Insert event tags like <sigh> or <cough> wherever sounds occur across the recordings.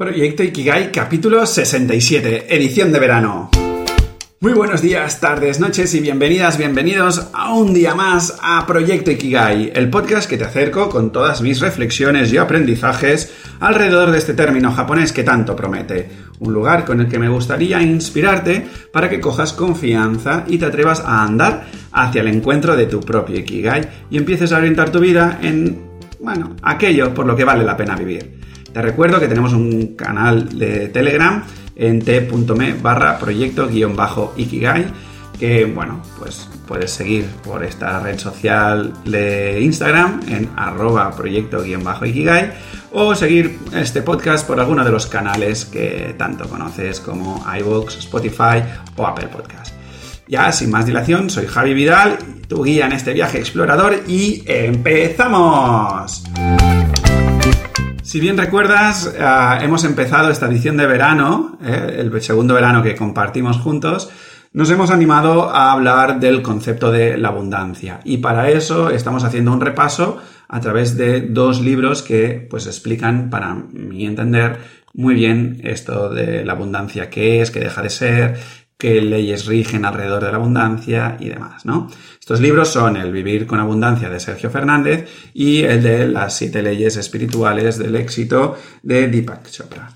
Proyecto Ikigai, capítulo 67, edición de verano. Muy buenos días, tardes, noches y bienvenidas, bienvenidos a un día más a Proyecto Ikigai, el podcast que te acerco con todas mis reflexiones y aprendizajes alrededor de este término japonés que tanto promete. Un lugar con el que me gustaría inspirarte para que cojas confianza y te atrevas a andar hacia el encuentro de tu propio Ikigai y empieces a orientar tu vida en, bueno, aquello por lo que vale la pena vivir. Te recuerdo que tenemos un canal de Telegram en t.me barra proyecto guion bajo Ikigai que bueno, pues puedes seguir por esta red social de Instagram en arroba proyecto guion bajo Ikigai o seguir este podcast por alguno de los canales que tanto conoces como iVoox, Spotify o Apple Podcast. Ya sin más dilación, soy Javi Vidal, tu guía en este viaje explorador y empezamos. Si bien recuerdas, eh, hemos empezado esta edición de verano, eh, el segundo verano que compartimos juntos, nos hemos animado a hablar del concepto de la abundancia. Y para eso estamos haciendo un repaso a través de dos libros que pues explican para mi entender muy bien esto de la abundancia, qué es, qué deja de ser, qué leyes rigen alrededor de la abundancia y demás, ¿no? Estos libros son El Vivir con Abundancia de Sergio Fernández y el de Las siete leyes espirituales del éxito de Deepak Chopra.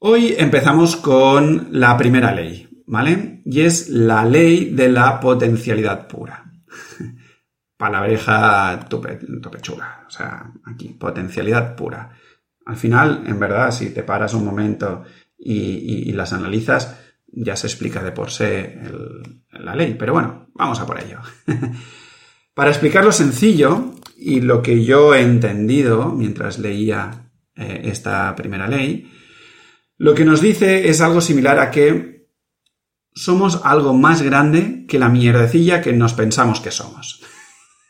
Hoy empezamos con la primera ley, ¿vale? Y es la ley de la potencialidad pura. <laughs> Palabreja tope, o sea, aquí, potencialidad pura. Al final, en verdad, si te paras un momento y las analizas, ya se explica de por sí la ley, pero bueno, vamos a por ello. <laughs> Para explicarlo sencillo y lo que yo he entendido mientras leía eh, esta primera ley, lo que nos dice es algo similar a que somos algo más grande que la mierdecilla que nos pensamos que somos.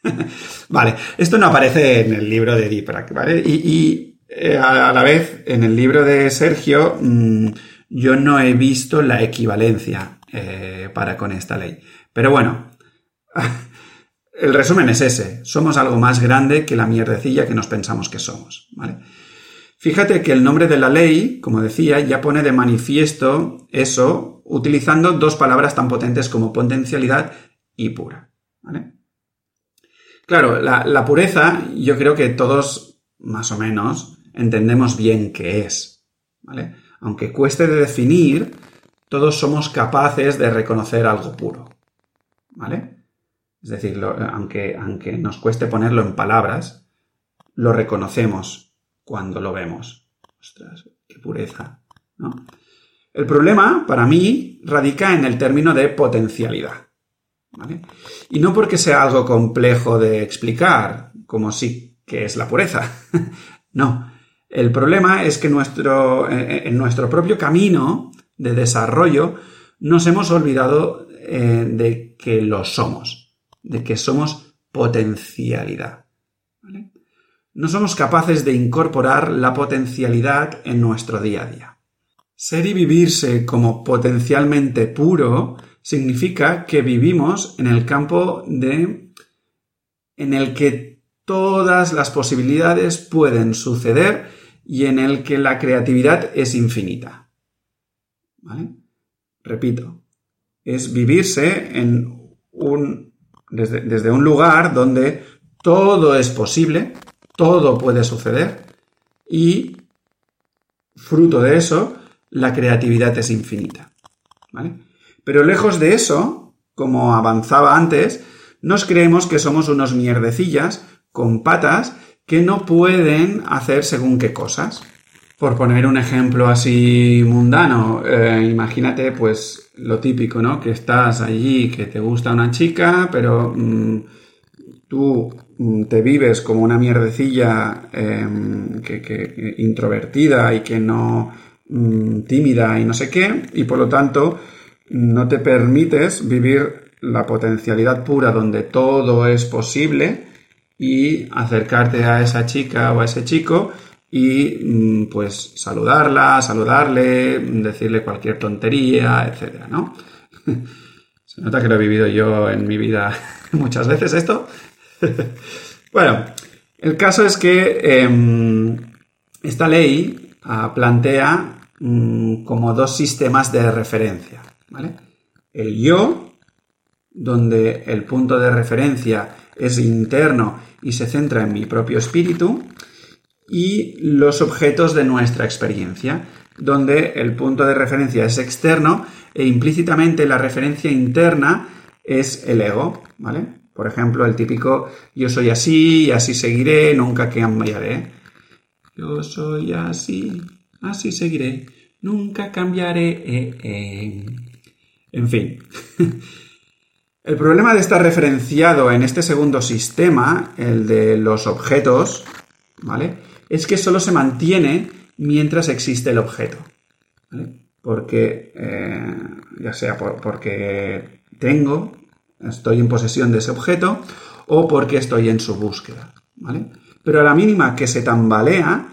<laughs> vale, esto no aparece en el libro de Diprak, ¿vale? Y, eh, a, la vez, en el libro de Sergio, mm, yo no he visto la equivalencia eh, para con esta ley. Pero bueno, <laughs> el resumen es ese. Somos algo más grande que la mierdecilla que nos pensamos que somos. ¿vale? Fíjate que el nombre de la ley, como decía, ya pone de manifiesto eso utilizando dos palabras tan potentes como potencialidad y pura. ¿vale? Claro, la, la pureza yo creo que todos, más o menos, entendemos bien qué es. ¿vale? Aunque cueste de definir, todos somos capaces de reconocer algo puro. ¿Vale? Es decir, aunque, aunque nos cueste ponerlo en palabras, lo reconocemos cuando lo vemos. Ostras, qué pureza. ¿no? El problema, para mí, radica en el término de potencialidad. ¿vale? Y no porque sea algo complejo de explicar, como sí que es la pureza. <laughs> no, el problema es que nuestro, eh, eh, en nuestro propio camino de desarrollo nos hemos olvidado eh, de que lo somos, de que somos potencialidad. No somos capaces de incorporar la potencialidad en nuestro día a día. Ser y vivirse como potencialmente puro significa que vivimos en el campo de en el que todas las posibilidades pueden suceder y en el que la creatividad es infinita. ¿Vale? Repito, es vivirse desde, un lugar donde todo es posible, todo puede suceder y fruto de eso, la creatividad es infinita. Pero lejos de eso, como avanzaba antes, nos creemos que somos unos mierdecillas con patas que no pueden hacer según qué cosas. Por poner un ejemplo así mundano, eh, imagínate pues lo típico, ¿no? Que estás allí, que te gusta una chica, pero mm, tú mm, te vives como una mierdecilla em, que, introvertida y que no mm, tímida y no sé qué, y por lo tanto no te permites vivir la potencialidad pura donde todo es posible y acercarte a esa chica o a ese chico y mm, pues saludarla, saludarle, decirle cualquier tontería, etcétera, ¿no? <laughs> Se nota que lo he vivido yo en mi vida <laughs> muchas veces esto. <laughs> bueno, el caso es que em, esta ley ah, plantea mm, como dos sistemas de referencia, ¿vale? El yo, donde el punto de referencia es interno y se centra en mi propio espíritu, y los objetos de nuestra experiencia, donde el punto de referencia es externo e implícitamente la referencia interna es el ego, ¿vale? Por ejemplo, el típico yo soy así y así seguiré, nunca cambiaré. Yo soy así, así seguiré, nunca cambiaré. Eh, eh. En fin. <laughs> El problema de estar referenciado en este segundo sistema, el de los objetos, ¿vale? Es que solo se mantiene mientras existe el objeto. Porque, eh, ya sea porque tengo, estoy en posesión de ese objeto, o porque estoy en su búsqueda. ¿vale? Pero a la mínima que se tambalea,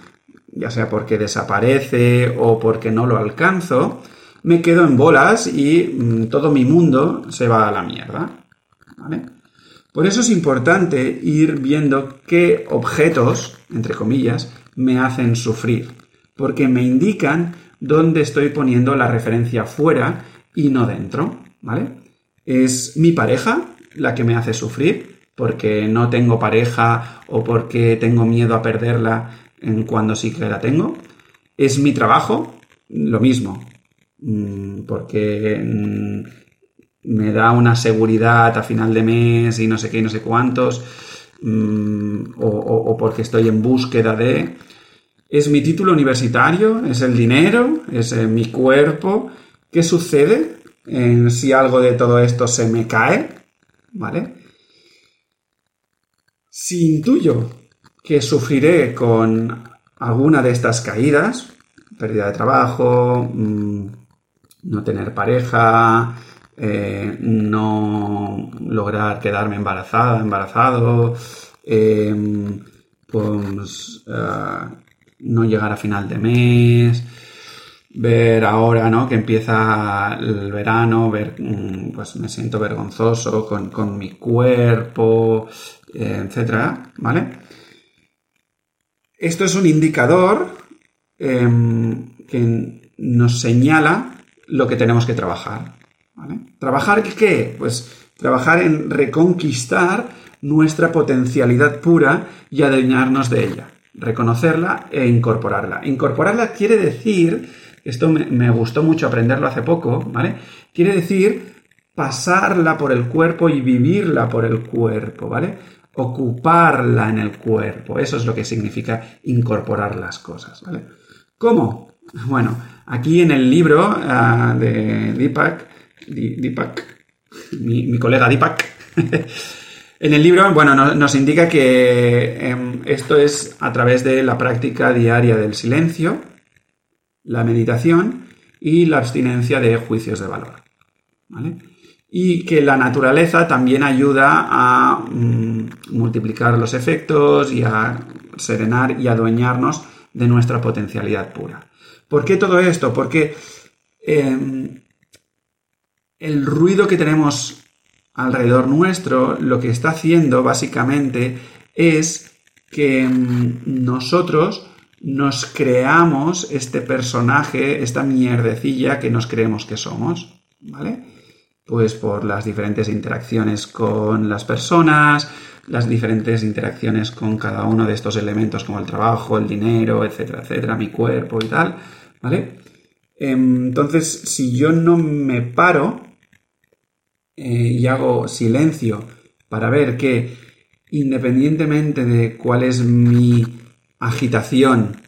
ya sea porque desaparece o porque no lo alcanzo, me quedo en bolas y mm, todo mi mundo se va a la mierda. ¿vale? Por eso es importante ir viendo qué objetos, entre comillas, me hacen sufrir porque me indican dónde estoy poniendo la referencia fuera y no dentro, ¿vale? Es mi pareja la que me hace sufrir porque no tengo pareja o porque tengo miedo a perderla en cuando sí que la tengo. Es mi trabajo, lo mismo, porque mm, me da una seguridad a final de mes y no sé qué y no sé cuántos, mm, o porque estoy en búsqueda de... ¿Es mi título universitario? ¿Es el dinero? ¿Es eh, mi cuerpo? ¿Qué sucede si algo de todo esto se me cae? ¿Vale? Si intuyo que sufriré con alguna de estas caídas, pérdida de trabajo, mm, no tener pareja, eh, no lograr quedarme embarazada, embarazado, em, pues ah, no llegar a final de mes, ver ahora, ¿no? Que empieza el verano, ver, mm, pues me siento vergonzoso con, mi cuerpo, eh, etcétera, ¿vale? Esto es un indicador em, que nos señala lo que tenemos que trabajar. ¿Trabajar qué? Pues trabajar en reconquistar nuestra potencialidad pura y adueñarnos de ella reconocerla e incorporarla. Incorporarla quiere decir, esto me, gustó mucho aprenderlo hace poco, ¿vale? Quiere decir pasarla por el cuerpo y vivirla por el cuerpo, ¿vale? Ocuparla en el cuerpo. Eso es lo que significa incorporar las cosas, ¿vale? ¿Cómo? Bueno, aquí en el libro ah, de Deepak, Deepak, mi, colega Deepak, <laughs> En el libro, bueno, nos indica que em, esto es a través de la práctica diaria del silencio, la meditación y la abstinencia de juicios de valor. Y que la naturaleza también ayuda a mm, multiplicar los efectos y a serenar y adueñarnos de nuestra potencialidad pura. ¿Por qué todo esto? Porque em, el ruido que tenemos alrededor nuestro lo que está haciendo básicamente es que mm, nosotros nos creamos este personaje, esta mierdecilla que nos creemos que somos, ¿vale? Pues por las diferentes interacciones con las personas, las diferentes interacciones con cada uno de estos elementos como el trabajo, el dinero, etcétera, etcétera, mi cuerpo y tal, ¿vale? Entonces, si yo no me paro eh, y hago silencio para ver que independientemente de cuál es mi agitación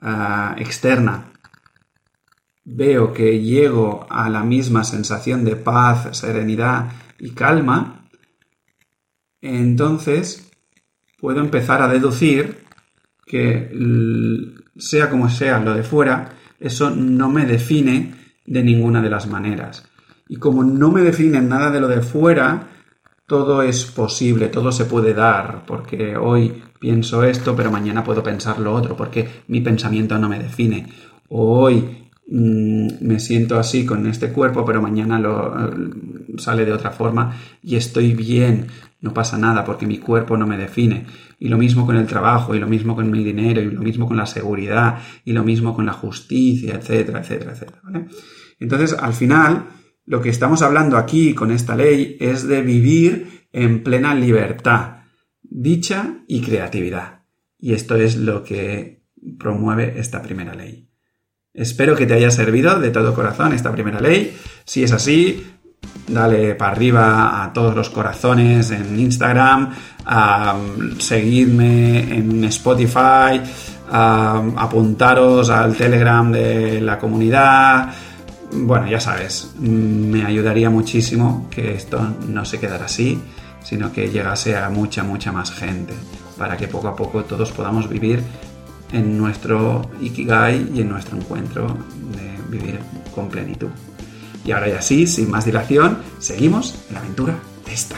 ah, externa, veo que llego a la misma sensación de paz, serenidad y calma, entonces puedo empezar a deducir que sea como sea lo de fuera, eso no me define de ninguna de las maneras. Y como no me definen nada de lo de fuera, todo es posible, todo se puede dar, porque hoy pienso esto, pero mañana puedo pensar lo otro, porque mi pensamiento no me define. Hoy me siento así con este cuerpo, pero mañana lo eh, sale de otra forma y estoy bien, no pasa nada porque mi cuerpo no me define. Y lo mismo con el trabajo, y lo mismo con mi dinero, y lo mismo con la seguridad, y lo mismo con la justicia, etcétera, etcétera, etcétera. Entonces, al final, lo que estamos hablando aquí con esta ley es de vivir en plena libertad, dicha y creatividad. Y esto es lo que promueve esta primera ley. Espero que te haya servido de todo corazón esta primera ley. Si es así, dale para arriba a todos los corazones en Instagram, a seguirme en Spotify, a apuntaros al Telegram de la comunidad. Bueno, ya sabes, me ayudaría muchísimo que esto no se quedara así, sino que llegase a mucha, mucha más gente, para que poco a poco todos podamos vivir en nuestro Ikigai y en nuestro encuentro de vivir con plenitud. Y ahora ya sí, sin más dilación, seguimos en la aventura de esta.